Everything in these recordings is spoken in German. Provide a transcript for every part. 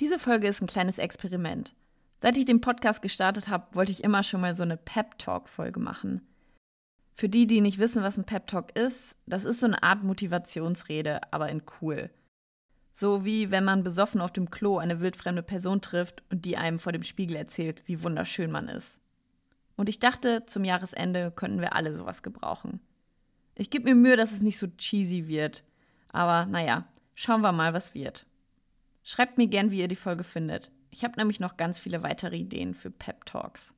Diese Folge ist ein kleines Experiment. Seit ich den Podcast gestartet habe, wollte ich immer schon mal so eine Pep-Talk-Folge machen. Für die, die nicht wissen, was ein Pep-Talk ist, das ist so eine Art Motivationsrede, aber in cool. So wie wenn man besoffen auf dem Klo eine wildfremde Person trifft und die einem vor dem Spiegel erzählt, wie wunderschön man ist. Und ich dachte, zum Jahresende könnten wir alle sowas gebrauchen. Ich gebe mir Mühe, dass es nicht so cheesy wird. Aber naja, schauen wir mal, was wird. Schreibt mir gern, wie ihr die Folge findet. Ich habe nämlich noch ganz viele weitere Ideen für Pep Talks.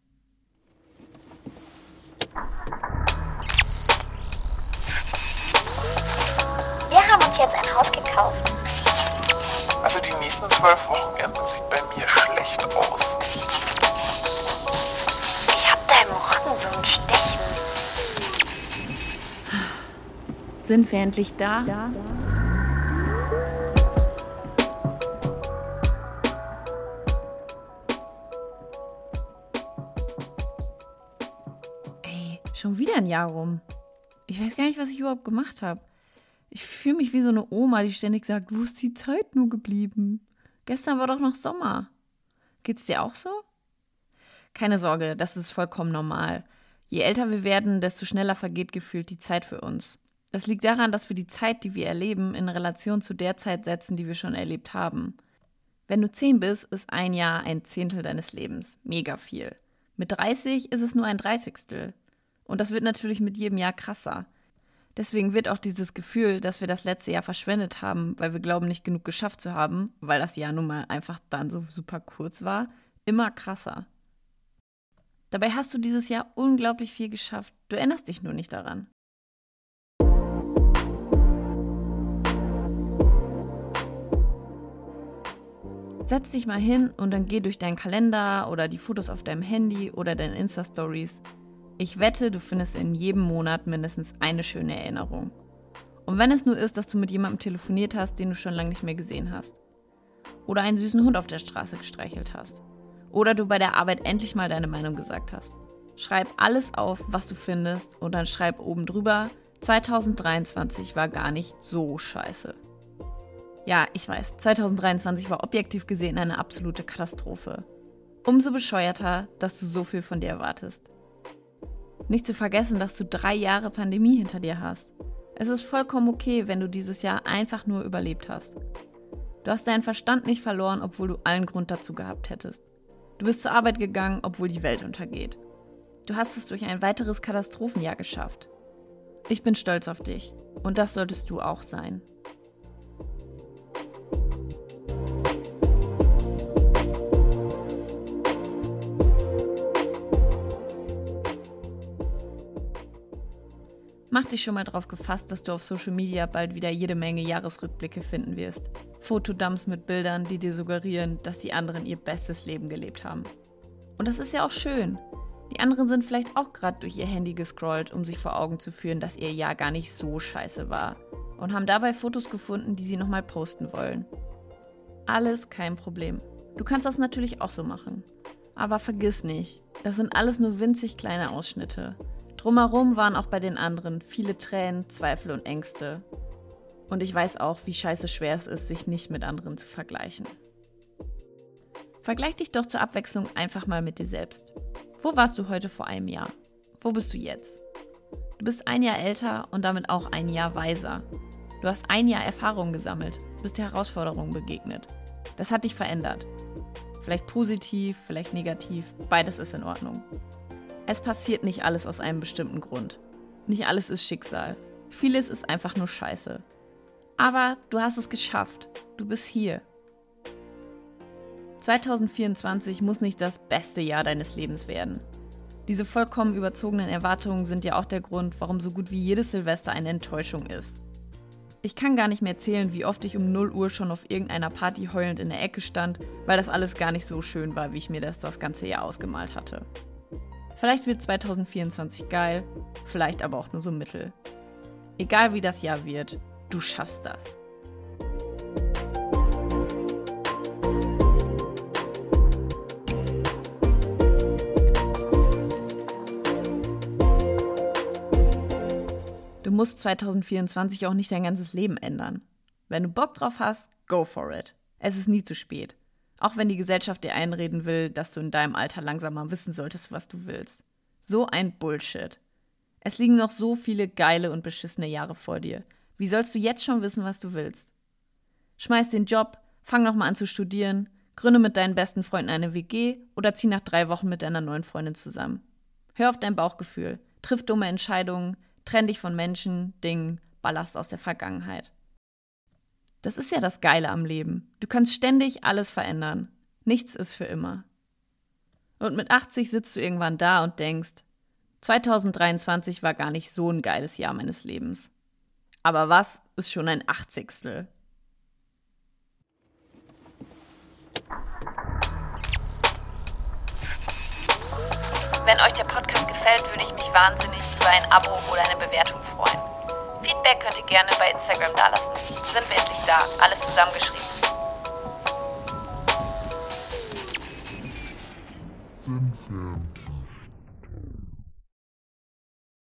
Wir haben uns jetzt ein Haus gekauft. Also die nächsten zwölf Wochenenden sieht bei mir schlecht aus. Ich hab da im Rücken so ein Stechen. Sind wir endlich da? Ja. Schon wieder ein Jahr rum. Ich weiß gar nicht, was ich überhaupt gemacht habe. Ich fühle mich wie so eine Oma, die ständig sagt, wo ist die Zeit nur geblieben? Gestern war doch noch Sommer. Geht's dir auch so? Keine Sorge, das ist vollkommen normal. Je älter wir werden, desto schneller vergeht gefühlt die Zeit für uns. Das liegt daran, dass wir die Zeit, die wir erleben, in Relation zu der Zeit setzen, die wir schon erlebt haben. Wenn du zehn bist, ist ein Jahr ein Zehntel deines Lebens. Mega viel. Mit 30 ist es nur ein Dreißigstel. Und das wird natürlich mit jedem Jahr krasser. Deswegen wird auch dieses Gefühl, dass wir das letzte Jahr verschwendet haben, weil wir glauben, nicht genug geschafft zu haben, weil das Jahr nun mal einfach dann so super kurz war, immer krasser. Dabei hast du dieses Jahr unglaublich viel geschafft. Du erinnerst dich nur nicht daran. Setz dich mal hin und dann geh durch deinen Kalender oder die Fotos auf deinem Handy oder deine Insta-Stories. Ich wette, du findest in jedem Monat mindestens eine schöne Erinnerung. Und wenn es nur ist, dass du mit jemandem telefoniert hast, den du schon lange nicht mehr gesehen hast. Oder einen süßen Hund auf der Straße gestreichelt hast. Oder du bei der Arbeit endlich mal deine Meinung gesagt hast. Schreib alles auf, was du findest und dann schreib oben drüber, 2023 war gar nicht so scheiße. Ja, ich weiß, 2023 war objektiv gesehen eine absolute Katastrophe. Umso bescheuerter, dass du so viel von dir erwartest. Nicht zu vergessen, dass du drei Jahre Pandemie hinter dir hast. Es ist vollkommen okay, wenn du dieses Jahr einfach nur überlebt hast. Du hast deinen Verstand nicht verloren, obwohl du allen Grund dazu gehabt hättest. Du bist zur Arbeit gegangen, obwohl die Welt untergeht. Du hast es durch ein weiteres Katastrophenjahr geschafft. Ich bin stolz auf dich und das solltest du auch sein. Mach dich schon mal drauf gefasst, dass du auf Social Media bald wieder jede Menge Jahresrückblicke finden wirst. Fotodumps mit Bildern, die dir suggerieren, dass die anderen ihr bestes Leben gelebt haben. Und das ist ja auch schön. Die anderen sind vielleicht auch gerade durch ihr Handy gescrollt, um sich vor Augen zu führen, dass ihr Jahr gar nicht so scheiße war. Und haben dabei Fotos gefunden, die sie nochmal posten wollen. Alles kein Problem. Du kannst das natürlich auch so machen. Aber vergiss nicht, das sind alles nur winzig kleine Ausschnitte. Drumherum waren auch bei den anderen viele Tränen, Zweifel und Ängste. Und ich weiß auch, wie scheiße schwer es ist, sich nicht mit anderen zu vergleichen. Vergleich dich doch zur Abwechslung einfach mal mit dir selbst. Wo warst du heute vor einem Jahr? Wo bist du jetzt? Du bist ein Jahr älter und damit auch ein Jahr weiser. Du hast ein Jahr Erfahrung gesammelt, bist Herausforderungen begegnet. Das hat dich verändert. Vielleicht positiv, vielleicht negativ, beides ist in Ordnung. Es passiert nicht alles aus einem bestimmten Grund. Nicht alles ist Schicksal. Vieles ist einfach nur Scheiße. Aber du hast es geschafft. Du bist hier. 2024 muss nicht das beste Jahr deines Lebens werden. Diese vollkommen überzogenen Erwartungen sind ja auch der Grund, warum so gut wie jedes Silvester eine Enttäuschung ist. Ich kann gar nicht mehr zählen, wie oft ich um 0 Uhr schon auf irgendeiner Party heulend in der Ecke stand, weil das alles gar nicht so schön war, wie ich mir das das ganze Jahr ausgemalt hatte. Vielleicht wird 2024 geil, vielleicht aber auch nur so mittel. Egal wie das Jahr wird, du schaffst das. Du musst 2024 auch nicht dein ganzes Leben ändern. Wenn du Bock drauf hast, go for it. Es ist nie zu spät. Auch wenn die Gesellschaft dir einreden will, dass du in deinem Alter langsam mal wissen solltest, was du willst. So ein Bullshit. Es liegen noch so viele geile und beschissene Jahre vor dir. Wie sollst du jetzt schon wissen, was du willst? Schmeiß den Job, fang nochmal an zu studieren, gründe mit deinen besten Freunden eine WG oder zieh nach drei Wochen mit deiner neuen Freundin zusammen. Hör auf dein Bauchgefühl, triff dumme Entscheidungen, trenn dich von Menschen, Dingen, Ballast aus der Vergangenheit. Das ist ja das Geile am Leben. Du kannst ständig alles verändern. Nichts ist für immer. Und mit 80 sitzt du irgendwann da und denkst, 2023 war gar nicht so ein geiles Jahr meines Lebens. Aber was ist schon ein Achtzigstel? Wenn euch der Podcast gefällt, würde ich mich wahnsinnig über ein Abo oder eine Bewertung freuen. Feedback könnt ihr gerne bei Instagram dalassen. Sind wir endlich da, alles zusammengeschrieben.